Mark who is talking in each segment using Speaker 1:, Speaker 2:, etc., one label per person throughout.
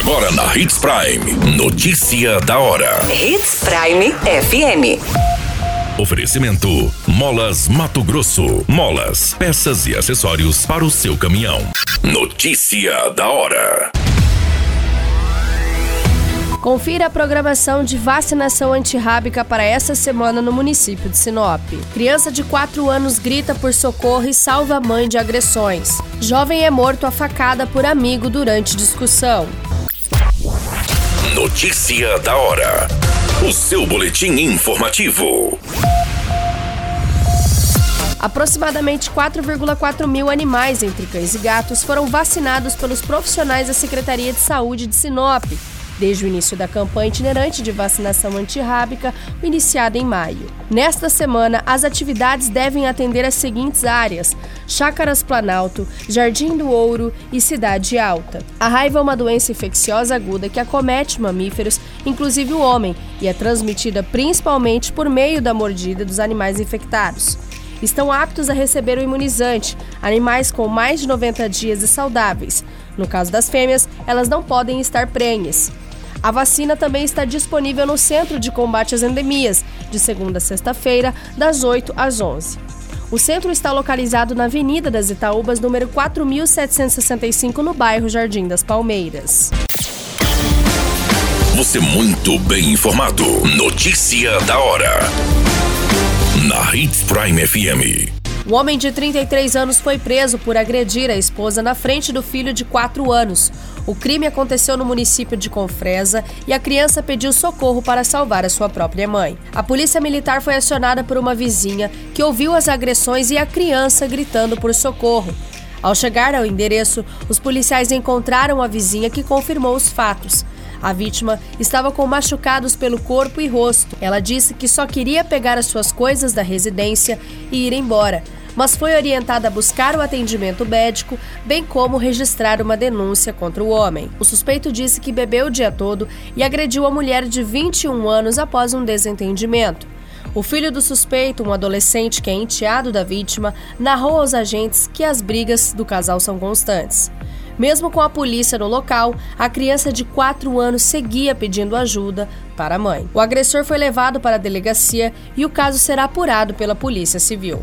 Speaker 1: Agora na Hits Prime. Notícia da hora.
Speaker 2: Hits Prime FM.
Speaker 1: Oferecimento: Molas Mato Grosso. Molas, peças e acessórios para o seu caminhão. Notícia da hora.
Speaker 3: Confira a programação de vacinação antirrábica para essa semana no município de Sinop. Criança de 4 anos grita por socorro e salva a mãe de agressões. Jovem é morto a facada por amigo durante discussão.
Speaker 1: Notícia da hora. O seu boletim informativo.
Speaker 3: Aproximadamente 4,4 mil animais, entre cães e gatos, foram vacinados pelos profissionais da Secretaria de Saúde de Sinop desde o início da campanha itinerante de vacinação antirrábica, iniciada em maio. Nesta semana, as atividades devem atender as seguintes áreas: Chácaras Planalto, Jardim do Ouro e Cidade Alta. A raiva é uma doença infecciosa aguda que acomete mamíferos, inclusive o homem, e é transmitida principalmente por meio da mordida dos animais infectados estão aptos a receber o imunizante, animais com mais de 90 dias e saudáveis. No caso das fêmeas, elas não podem estar prenhes. A vacina também está disponível no Centro de Combate às Endemias, de segunda a sexta-feira, das 8 às 11. O centro está localizado na Avenida das Itaúbas, número 4765, no bairro Jardim das Palmeiras.
Speaker 1: Você muito bem informado. Notícia da hora. Na Hits Prime FM.
Speaker 3: O homem de 33 anos foi preso por agredir a esposa na frente do filho de 4 anos. O crime aconteceu no município de Confresa e a criança pediu socorro para salvar a sua própria mãe. A polícia militar foi acionada por uma vizinha que ouviu as agressões e a criança gritando por socorro. Ao chegar ao endereço, os policiais encontraram a vizinha que confirmou os fatos. A vítima estava com machucados pelo corpo e rosto. Ela disse que só queria pegar as suas coisas da residência e ir embora, mas foi orientada a buscar o atendimento médico, bem como registrar uma denúncia contra o homem. O suspeito disse que bebeu o dia todo e agrediu a mulher de 21 anos após um desentendimento. O filho do suspeito, um adolescente que é enteado da vítima, narrou aos agentes que as brigas do casal são constantes. Mesmo com a polícia no local, a criança de 4 anos seguia pedindo ajuda para a mãe. O agressor foi levado para a delegacia e o caso será apurado pela Polícia Civil.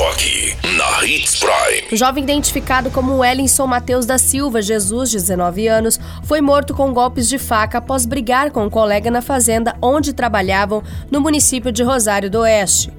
Speaker 1: Só aqui, na Hits Prime.
Speaker 3: O jovem identificado como Wellington Matheus da Silva Jesus, de 19 anos, foi morto com golpes de faca após brigar com um colega na fazenda onde trabalhavam no município de Rosário do Oeste.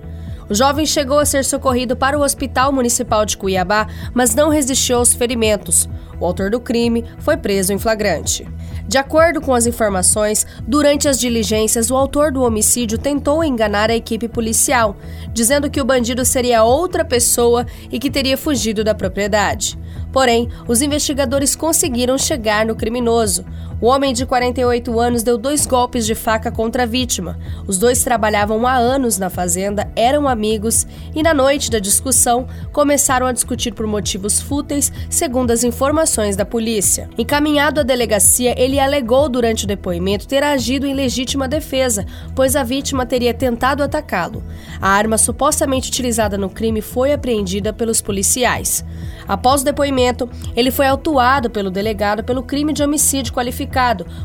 Speaker 3: O jovem chegou a ser socorrido para o Hospital Municipal de Cuiabá, mas não resistiu aos ferimentos. O autor do crime foi preso em flagrante. De acordo com as informações, durante as diligências, o autor do homicídio tentou enganar a equipe policial, dizendo que o bandido seria outra pessoa e que teria fugido da propriedade. Porém, os investigadores conseguiram chegar no criminoso. O homem de 48 anos deu dois golpes de faca contra a vítima. Os dois trabalhavam há anos na fazenda, eram amigos e, na noite da discussão, começaram a discutir por motivos fúteis, segundo as informações da polícia. Encaminhado à delegacia, ele alegou durante o depoimento ter agido em legítima defesa, pois a vítima teria tentado atacá-lo. A arma supostamente utilizada no crime foi apreendida pelos policiais. Após o depoimento, ele foi autuado pelo delegado pelo crime de homicídio qualificado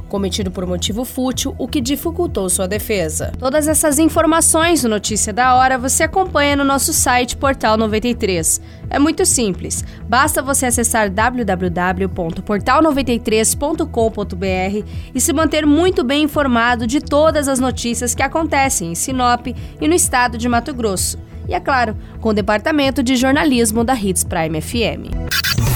Speaker 3: cometido por motivo fútil, o que dificultou sua defesa. Todas essas informações no Notícia da Hora você acompanha no nosso site Portal 93. É muito simples, basta você acessar www.portal93.com.br e se manter muito bem informado de todas as notícias que acontecem em Sinop e no estado de Mato Grosso. E é claro, com o departamento de jornalismo da Hits Prime FM.